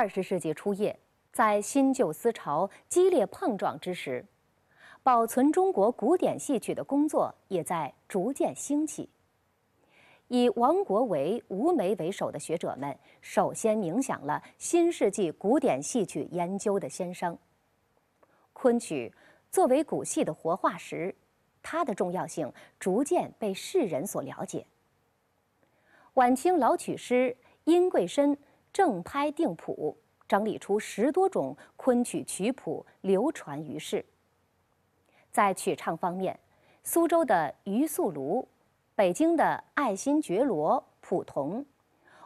二十世纪初叶，在新旧思潮激烈碰撞之时，保存中国古典戏曲的工作也在逐渐兴起。以王国维、吴梅为首的学者们，首先冥想了新世纪古典戏曲研究的先声。昆曲作为古戏的活化石，它的重要性逐渐被世人所了解。晚清老曲师殷桂深正拍定谱，整理出十多种昆曲曲谱，流传于世。在曲唱方面，苏州的余素庐。北京的爱新觉罗、蒲桐，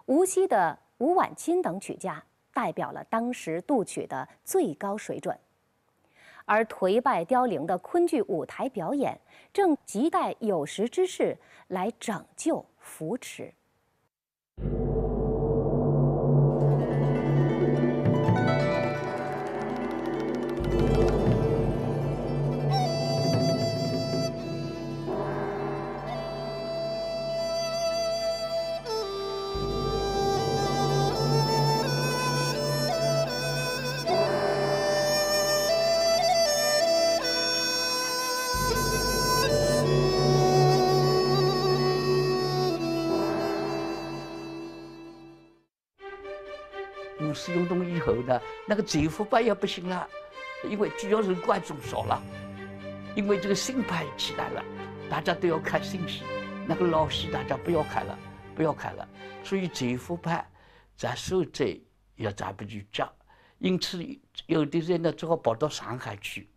无锡的吴婉清等曲家，代表了当时杜曲的最高水准。而颓败凋零的昆剧舞台表演，正亟待有识之士来拯救、扶持。五四运动以后呢，那个政府派也不行了，因为主要是观众少了，因为这个新派起来了，大家都要看新戏，那个老戏大家不要看了，不要看了，所以政府派在收在也咱不去讲，因此有的人呢只好跑到上海去。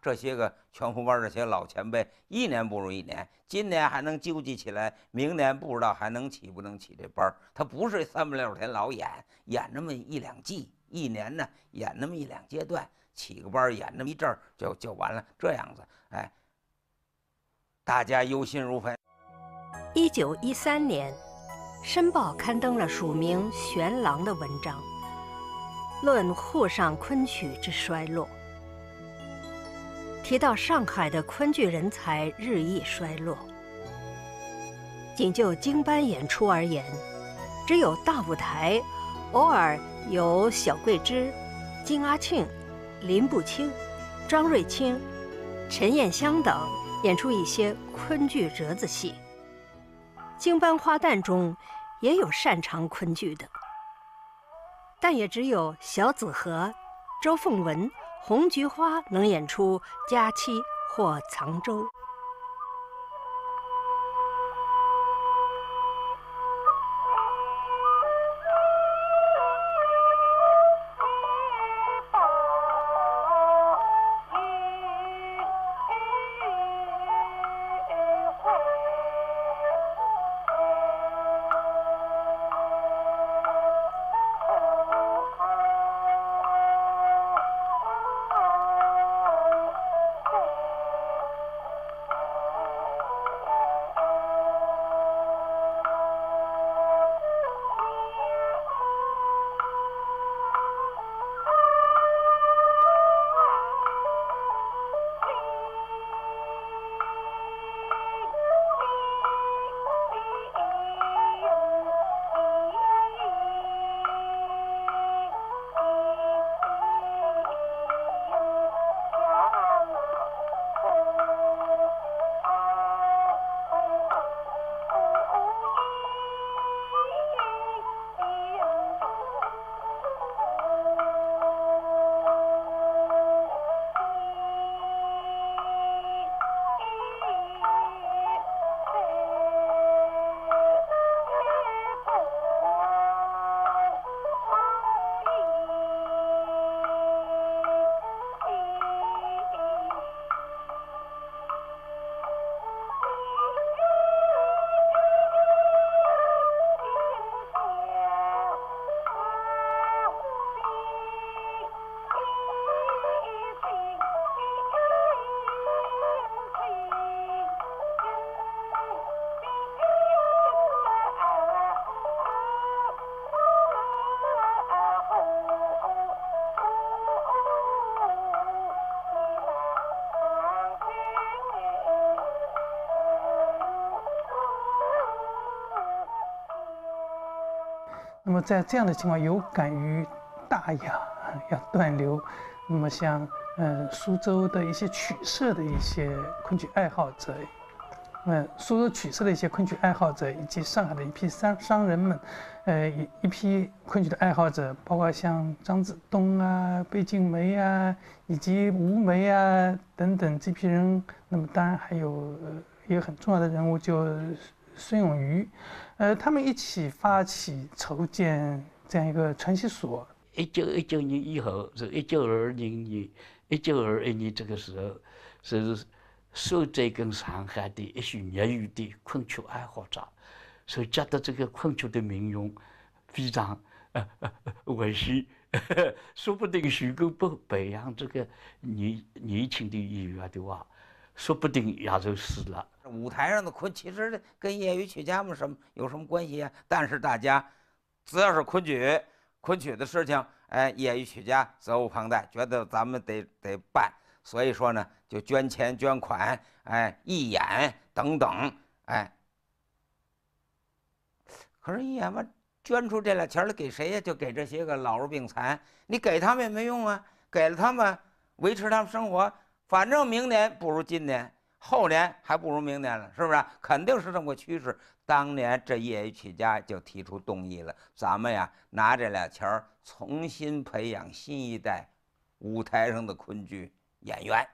这些个全福班这些老前辈，一年不如一年。今年还能纠集起来，明年不知道还能起不能起这班他不是三百六十天老演，演那么一两季，一年呢演那么一两阶段，起个班演那么一阵儿就就完了。这样子，哎，大家忧心如焚。一九一三年，《申报》刊登了署名玄郎的文章，论沪上昆曲之衰落。提到上海的昆剧人才日益衰落，仅就京班演出而言，只有大舞台偶尔有小桂枝、金阿庆、林步清、张瑞清、陈彦香等演出一些昆剧折子戏。京班花旦中也有擅长昆剧的，但也只有小紫和、周凤文。红菊花能演出佳期或藏舟。那么在这样的情况，有感于大雅，要断流。那么像呃苏州的一些曲社的一些昆曲爱好者。嗯，苏州曲社的一些昆曲爱好者，以及上海的一批商商人们，呃，一一批昆曲的爱好者，包括像张子东啊、贝静梅啊，以及吴梅啊等等这批人。那么，当然还有一个很重要的人物，就孙永瑜，呃，他们一起发起筹建这样一个传习所。一九一九年以后，是一九二零年、一九二一年这个时候，是。苏州跟上海的一些业余的昆曲爱好者，所以觉得这个昆曲的命运非常呃危险，说不定如果不培养这个年年轻的演员的话，说不定也就死了。舞台上的昆其实跟业余曲家们什么有什么关系啊？但是大家只要是昆曲，昆曲的事情，哎，业余曲家责无旁贷，觉得咱们得得办。所以说呢，就捐钱捐款，哎，义演等等，哎。可是，一演完捐出这俩钱来给谁呀？就给这些个老弱病残。你给他们也没用啊，给了他们维持他们生活，反正明年不如今年，后年还不如明年了，是不是？肯定是这么个趋势。当年这业余曲家就提出动议了，咱们呀拿这俩钱儿重新培养新一代舞台上的昆剧。演员。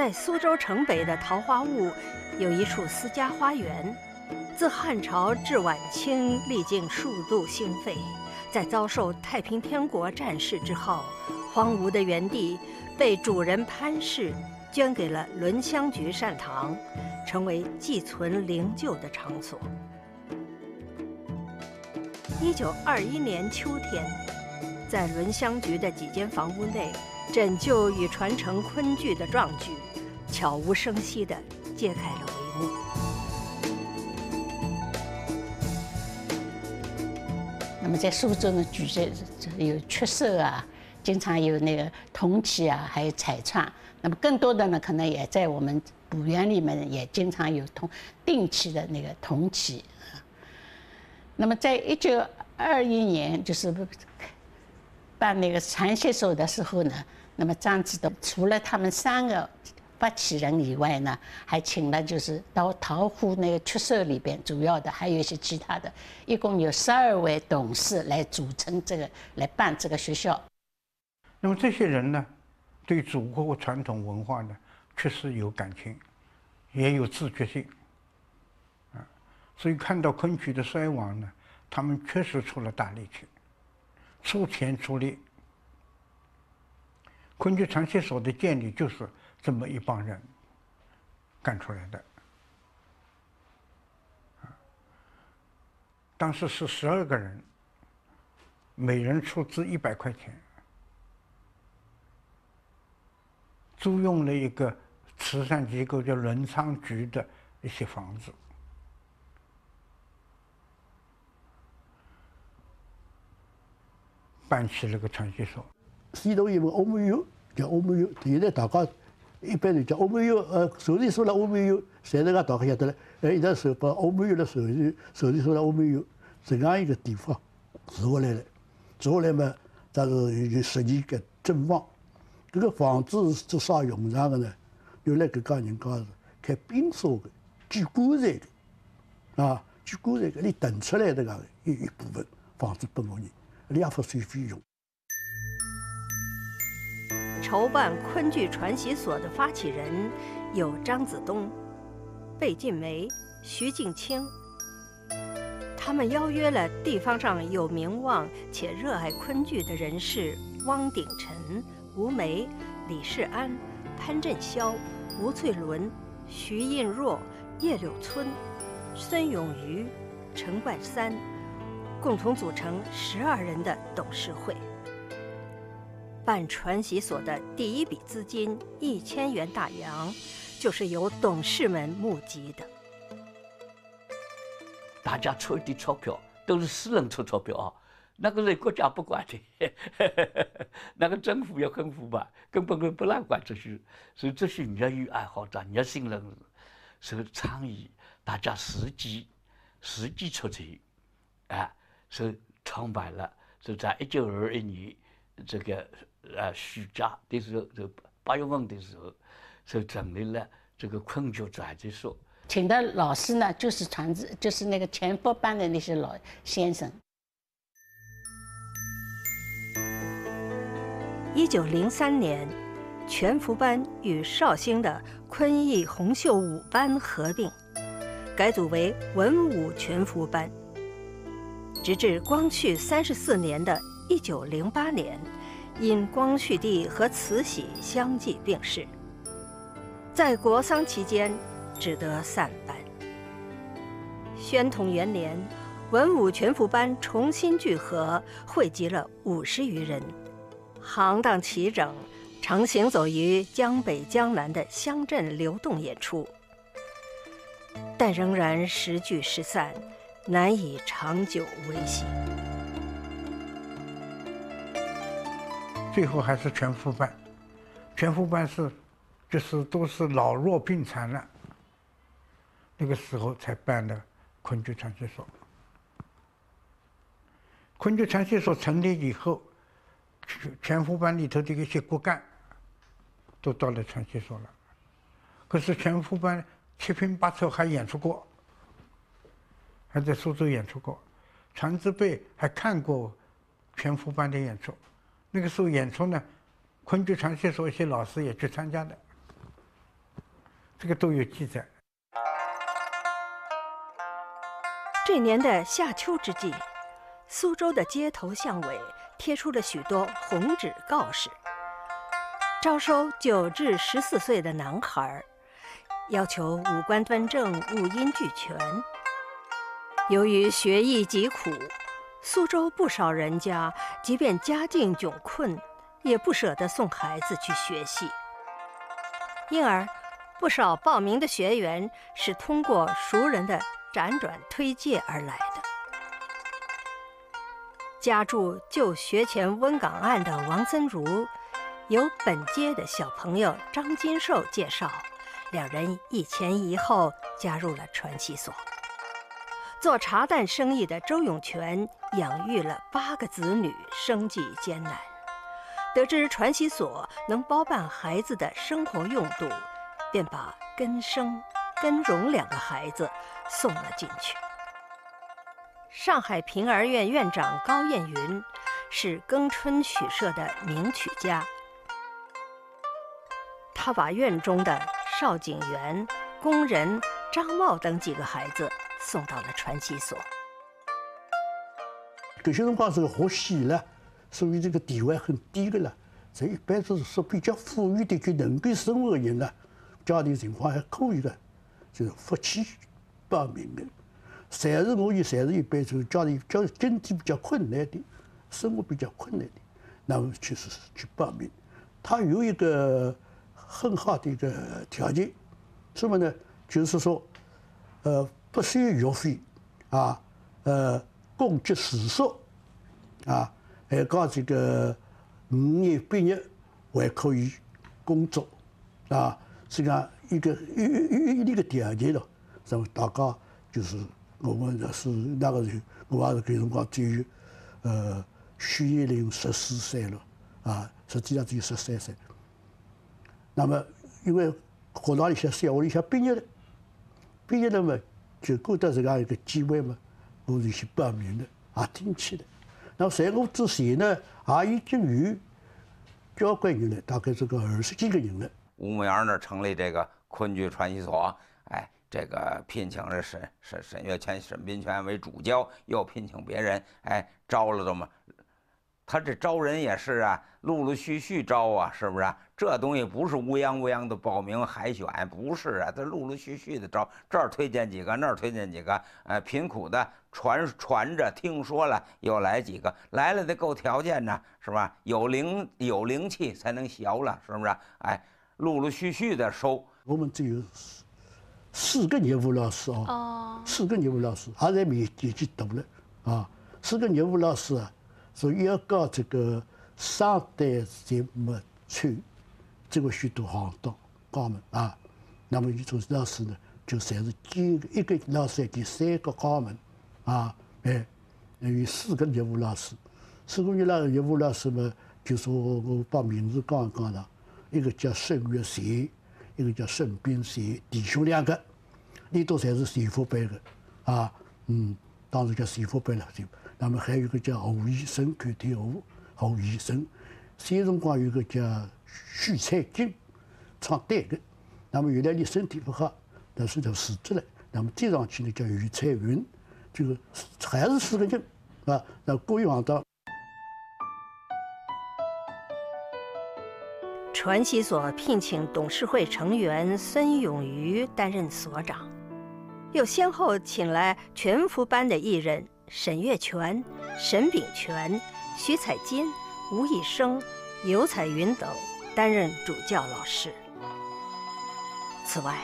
在苏州城北的桃花坞，有一处私家花园。自汉朝至晚清，历经数度兴废，在遭受太平天国战事之后，荒芜的园地被主人潘氏捐给了轮香局善堂，成为寄存灵柩的场所。一九二一年秋天，在轮香局的几间房屋内，拯救与传承昆剧的壮举。悄无声息地揭开了帷幕。那么在苏州呢，举这有曲社啊，经常有那个铜器啊，还有彩创。那么更多的呢，可能也在我们补园里面也经常有铜定期的那个铜器。那么在一九二一年，就是办那个传习所的时候呢，那么张之洞除了他们三个。发起人以外呢，还请了就是到桃湖那个曲社里边，主要的还有一些其他的，一共有十二位董事来组成这个来办这个学校。那么这些人呢，对祖国传统文化呢，确实有感情，也有自觉性，啊，所以看到昆曲的衰亡呢，他们确实出了大力气，出钱出力。昆曲传习所的建立就是这么一帮人干出来的。当时是十二个人，每人出资一百块钱，租用了一个慈善机构叫伦昌局的一些房子，办起了个传习所。西头因为欧盟有叫欧盟有，现在大家一般人讲欧美有，呃，手里说了欧美有，现在个大家晓得了，哎，一旦手把欧美有的手里手里说了欧美有。这样一个地方住下来了，住下来嘛，但是有十几个正房。这个房子是做啥用场的呢？原来搿家人家是开冰沙的、锯棺材的，啊，锯棺材的，你腾出来的个一一部分房子拨我人，两付税费用。筹办昆剧传习所的发起人有张子东、贝晋梅、徐静清。他们邀约了地方上有名望且热爱昆剧的人士汪鼎臣、吴梅、李世安、潘振霄、吴翠伦、徐印若、叶柳村、孙永瑜、陈冠三，共同组成十二人的董事会。办传习所的第一笔资金一千元大洋，就是由董事们募集的。大家出一点钞票，都是私人出钞票啊，那个是国家不管的，那个政府要很腐败，根本就不让管这些。所以这些业余爱好者、热心人士，是倡议大家实际、实际出钱，啊，是创办了，是在一九二一年这个呃暑假的时候，就八月份的时候，就成立了这个昆剧传习所。请的老师呢，就是传子，就是那个全福班的那些老先生。一九零三年，全福班与绍兴的昆艺红袖舞班合并，改组为文武全福班。直至光绪三十四年的一九零八年，因光绪帝和慈禧相继病逝，在国丧期间。只得散班。宣统元年，文武全福班重新聚合，汇集了五十余人，行当齐整，常行走于江北江南的乡镇流动演出，但仍然时聚时散，难以长久维系。最后还是全福班，全福班是，就是都是老弱病残了。那个时候才办的昆剧传习所。昆剧传习所成立以后，全全副班里头的一些骨干都到了传习所了。可是全福班七拼八凑还演出过，还在苏州演出过。传字辈还看过全福班的演出。那个时候演出呢，昆剧传习所一些老师也去参加的，这个都有记载。这年的夏秋之际，苏州的街头巷尾贴出了许多红纸告示，招收九至十四岁的男孩，要求五官端正、五音俱全。由于学艺极苦，苏州不少人家即便家境窘困，也不舍得送孩子去学戏，因而不少报名的学员是通过熟人的。辗转推介而来的，家住旧学前温港岸的王森如，由本街的小朋友张金寿介绍，两人一前一后加入了传奇所。做茶蛋生意的周永全养育了八个子女，生计艰难，得知传习所能包办孩子的生活用度，便把根生、根荣两个孩子。送了进去。上海平儿院院长高燕云是庚春曲社的名曲家，他把院中的邵景元、工人张茂等几个孩子送到了传习所。这些辰光是个学戏了，所以这个地位很低的了。这一般都是说比较富裕的，就能够生活的人呢，家庭情况还可以的，就是福气报名的。侪是我也侪是一般就是家里较经济比较困难的，生活比较困难的，那么去是去报名。他有一个很好的一个条件，什么呢？就是说，呃，不收学费，啊，呃，供给住宿，啊，还搞这个五年毕业还可以工作，啊，这样一个一一一个条件咯，什么大家就是。我们是那个时候，我也是搿辰光只有，呃，许一林十四岁了，啊，实际上只有十三岁。那么，因为学堂里向、小学里向毕业了，毕业了嘛，就过得这样一个机会嘛，我就去报名的，也进去的。那么在我之前呢，也已经有交关人了，大概这个二十几个人了。吴牧阳那儿成立这个昆剧传习所，哎。这个聘请了沈沈沈月泉、沈宾泉为主教，又聘请别人，哎，招了这么，他这招人也是啊，陆陆续续招啊，是不是啊？这东西不是乌泱乌泱的报名海选，不是啊，他陆陆续续的招，这儿推荐几个，那儿推荐几个，哎，贫苦的传传着，听说了又来几个，来了得够条件呢，是吧？有灵有灵气才能学了，是不是？哎，陆陆续续的收，我们只有。四个业务老师哦，四个业务老师，还在年年纪大了啊。四个业务老师啊，所以要搞这个上代才没穿这个许多行当高门啊。那么，这老师呢，就算是兼一个老师第三个高门啊。哎，有四个业务老师，四个业务业务老师嘛，就说我把名字讲一讲了，一个叫沈月贤。一个叫沈冰贤，弟兄两个，你都侪是媳妇辈的，啊，嗯，当时叫媳妇辈了就。那么还有一个叫侯医生，看天侯侯医生。先辰光有个叫许彩金，唱对的。那么原来你身体不好，但是就辞职了。那么接上去呢叫余彩云，这个还是四个人，啊，那各有行当。传习所聘请董事会成员孙永瑜担任所长，又先后请来全福班的艺人沈月泉、沈炳泉、徐彩金、吴以生、尤彩云等担任主教老师。此外，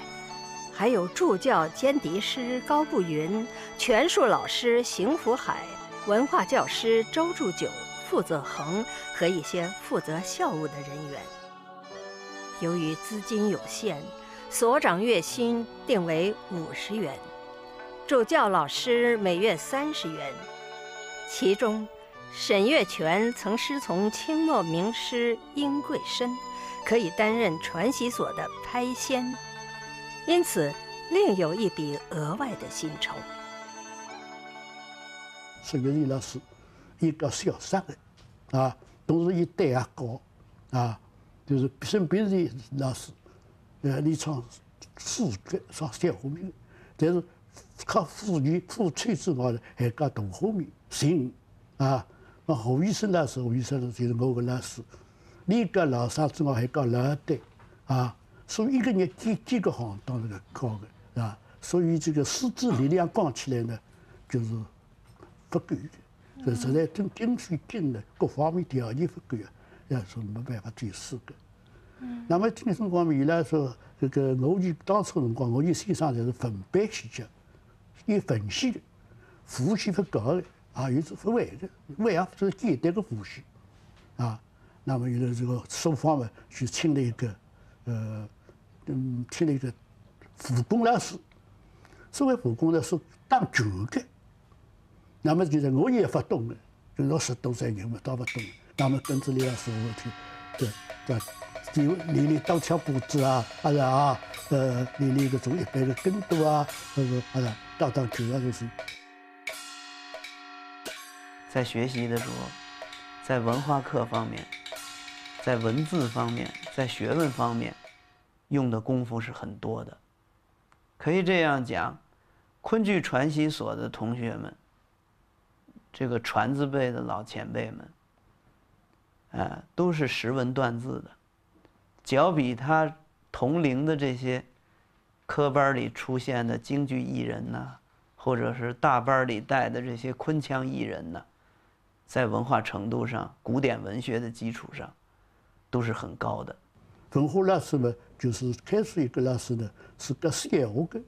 还有助教兼笛师高步云、拳术老师邢福海、文化教师周祝九、傅泽恒和一些负责校务的人员。由于资金有限，所长月薪定为五十元，助教老师每月三十元。其中，沈月泉曾师从清末名师殷桂生，可以担任传习所的拍仙，因此另有一笔额外的薪酬。沈月丽老师一个小三的，啊，同时也胆也高，啊。就是生别的老师，呃，你唱副角唱小后面，但是靠妇女副吹之外呢，还搞大后面行啊。那胡医生老师，胡医生就是我个老师，你搞老三子我还搞老的啊。所以一个人几几个行当这个搞的啊。所以这个师资力量讲起来呢，就是不够的，这实在经经费紧的，各方面条件不够啊。也是没办法最四个。那么今年辰光，伊拉说这个我以当初辰光，我以先生就是分班去教，有分析的，辅系不高的，啊，有是不会的，会也就是简单的辅系，啊，那么有的这个书方嘛，去请了一个，呃，嗯，请了一个护工老师，所谓护工呢是当旧的，那么就是我也不懂了，就六十多岁人嘛，都不懂。那么跟着李老师我去，对对，就练练刀枪布子啊，还是啊，呃，练练个种一般的跟读啊，那个啊是打打球啊，就是。在学习的时候，在文化课方面，在文字方面，在学问方面，用的功夫是很多的。可以这样讲，昆剧传习所的同学们，这个传字辈的老前辈们。啊，都是识文断字的，较比他同龄的这些科班里出现的京剧艺人呐，或者是大班里带的这些昆腔艺人呢，在文化程度上、古典文学的基础上，都是很高的。文化老师嘛，就是开始一个老师呢是讲闲话的，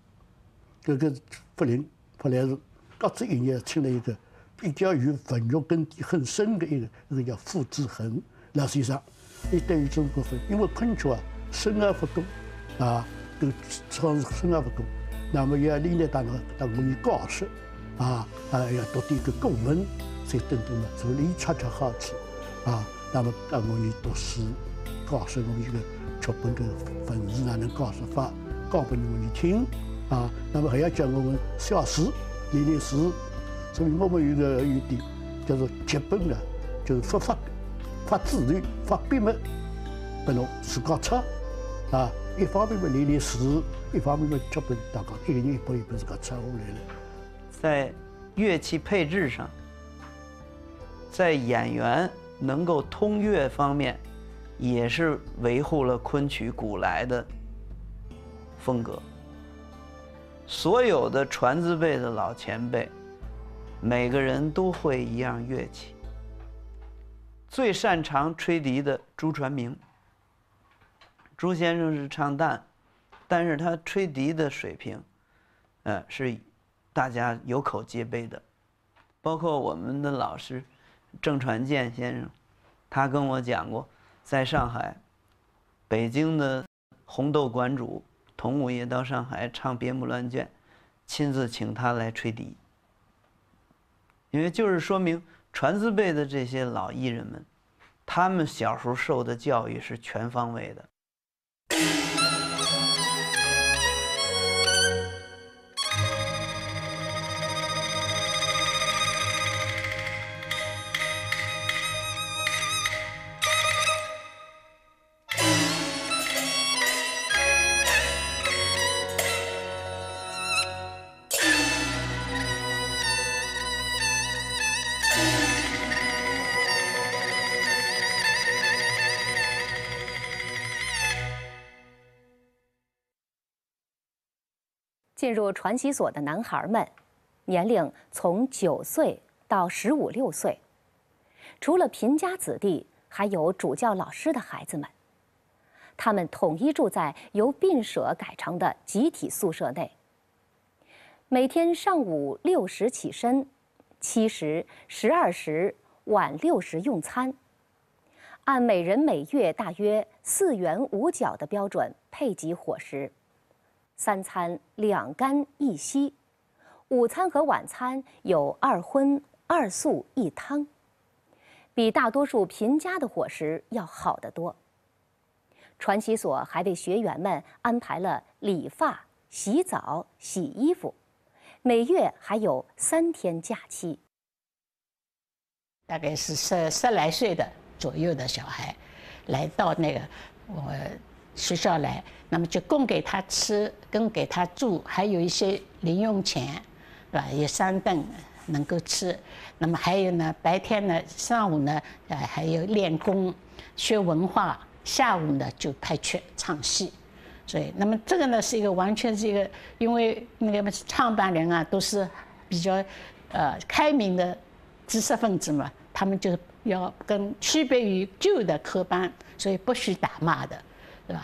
这个福林后来是各自一年请了一个比较有文学根底很深的一个，一个叫傅志恒老先生，也对于中国分，因为昆曲啊生而不多啊，都创生而不多，那么要历来当个当我们教师啊啊要读点个古文，才等等嘛，所以恰恰好处啊，那么当我们读书。告诉我们这个剧本的文字哪能告诉法，教给我们听啊。那么还要教我们小诗、练练诗。所以我们有个有点叫做剧本呢，就是发发发自然、发笔墨，不能自个抄啊。一方面嘛练练诗，一方面嘛剧本大家一个人一本一本自个抄下来了。在乐器配置上，在演员能够通乐方面。也是维护了昆曲古来的风格。所有的传字辈的老前辈，每个人都会一样乐器。最擅长吹笛的朱传明，朱先生是唱旦，但是他吹笛的水平，呃，是大家有口皆碑的。包括我们的老师郑传健先生，他跟我讲过。在上海，北京的红豆馆主童五爷到上海唱《别木乱卷》，亲自请他来吹笛。因为就是说明传字辈的这些老艺人们，他们小时候受的教育是全方位的。进入传习所的男孩们，年龄从九岁到十五六岁，除了贫家子弟，还有主教老师的孩子们。他们统一住在由宾舍改成的集体宿舍内。每天上午六时起身，七时、十二时、晚六时用餐，按每人每月大约四元五角的标准配给伙食。三餐两干一稀，午餐和晚餐有二荤二素一汤，比大多数贫家的伙食要好得多。传习所还为学员们安排了理发、洗澡、洗衣服，每月还有三天假期。大概是十十来岁的左右的小孩，来到那个我。学校来，那么就供给他吃，供给他住，还有一些零用钱，是吧？有三顿能够吃。那么还有呢，白天呢，上午呢，呃，还有练功、学文化；下午呢，就派去唱戏。所以，那么这个呢，是一个完全是一个，因为那个创办人啊，都是比较呃开明的知识分子嘛，他们就要跟区别于旧的科班，所以不许打骂的。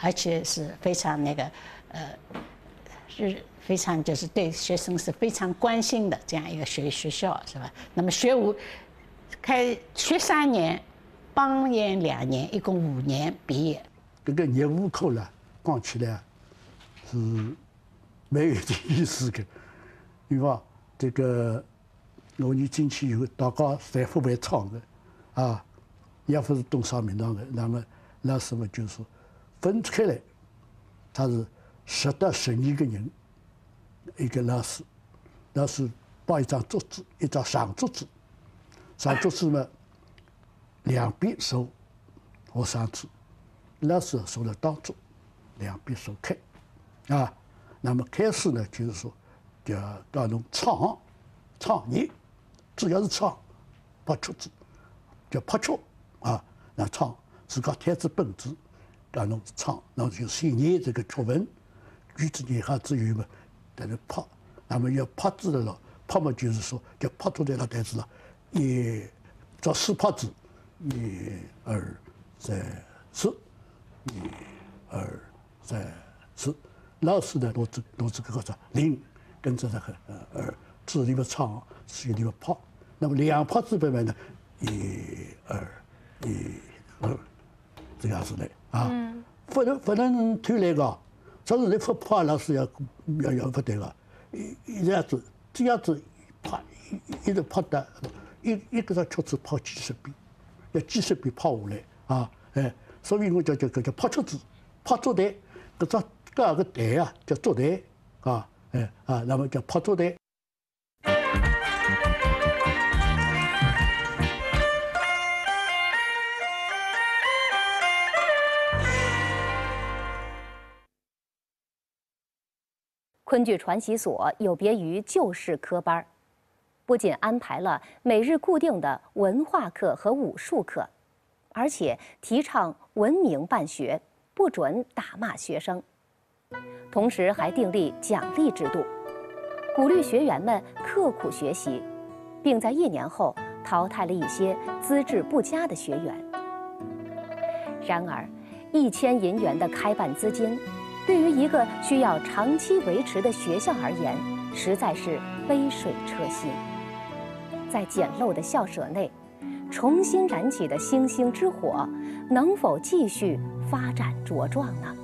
而且是非常那个，呃，是非常就是对学生是非常关心的这样一个学学校，是吧？那么学武开学三年，帮研两年，一共五年毕业。这个业务课呢，讲起来是没有点意思的，因为这个我们进去以后，大家侪不会唱的，啊，也不是东上名堂的，那么那时候就是。分开来，他是十到十二个人，一个老师，老师包一张桌子，一张长桌子，长桌子嘛，两边坐学生子，老师坐在当中，两边坐开，啊，那么开始呢，就是说，叫叫侬唱，唱你，只要是唱，拍曲子，叫拍曲，啊，那唱自家天资本子，搿侬唱，侬就先念这个曲文，句子念好之后嘛，在那拍，那么要拍子的了，拍嘛就是说，就拍出来个台子了，一做四拍子，一二三四，一二三四，老师呢，弄这弄这个啥零，跟着那个二，字里面唱，心里面拍，那么两拍子版本呢，一二一二，这样子的。啊，不能不能偷懒个，这是你不怕老师要要要不对个，一一这样子这样子拍一一直拍的，一一个只曲子拍几十遍，要几十遍拍下来啊，哎，所以我叫叫叫叫拍曲子，拍作台，搿只搿个台啊叫作台啊，哎啊，那么叫拍作台。昆剧传习所有别于旧式科班儿，不仅安排了每日固定的文化课和武术课，而且提倡文明办学，不准打骂学生，同时还订立奖励制度，鼓励学员们刻苦学习，并在一年后淘汰了一些资质不佳的学员。然而，一千银元的开办资金。对于一个需要长期维持的学校而言，实在是杯水车薪。在简陋的校舍内，重新燃起的星星之火，能否继续发展茁壮呢？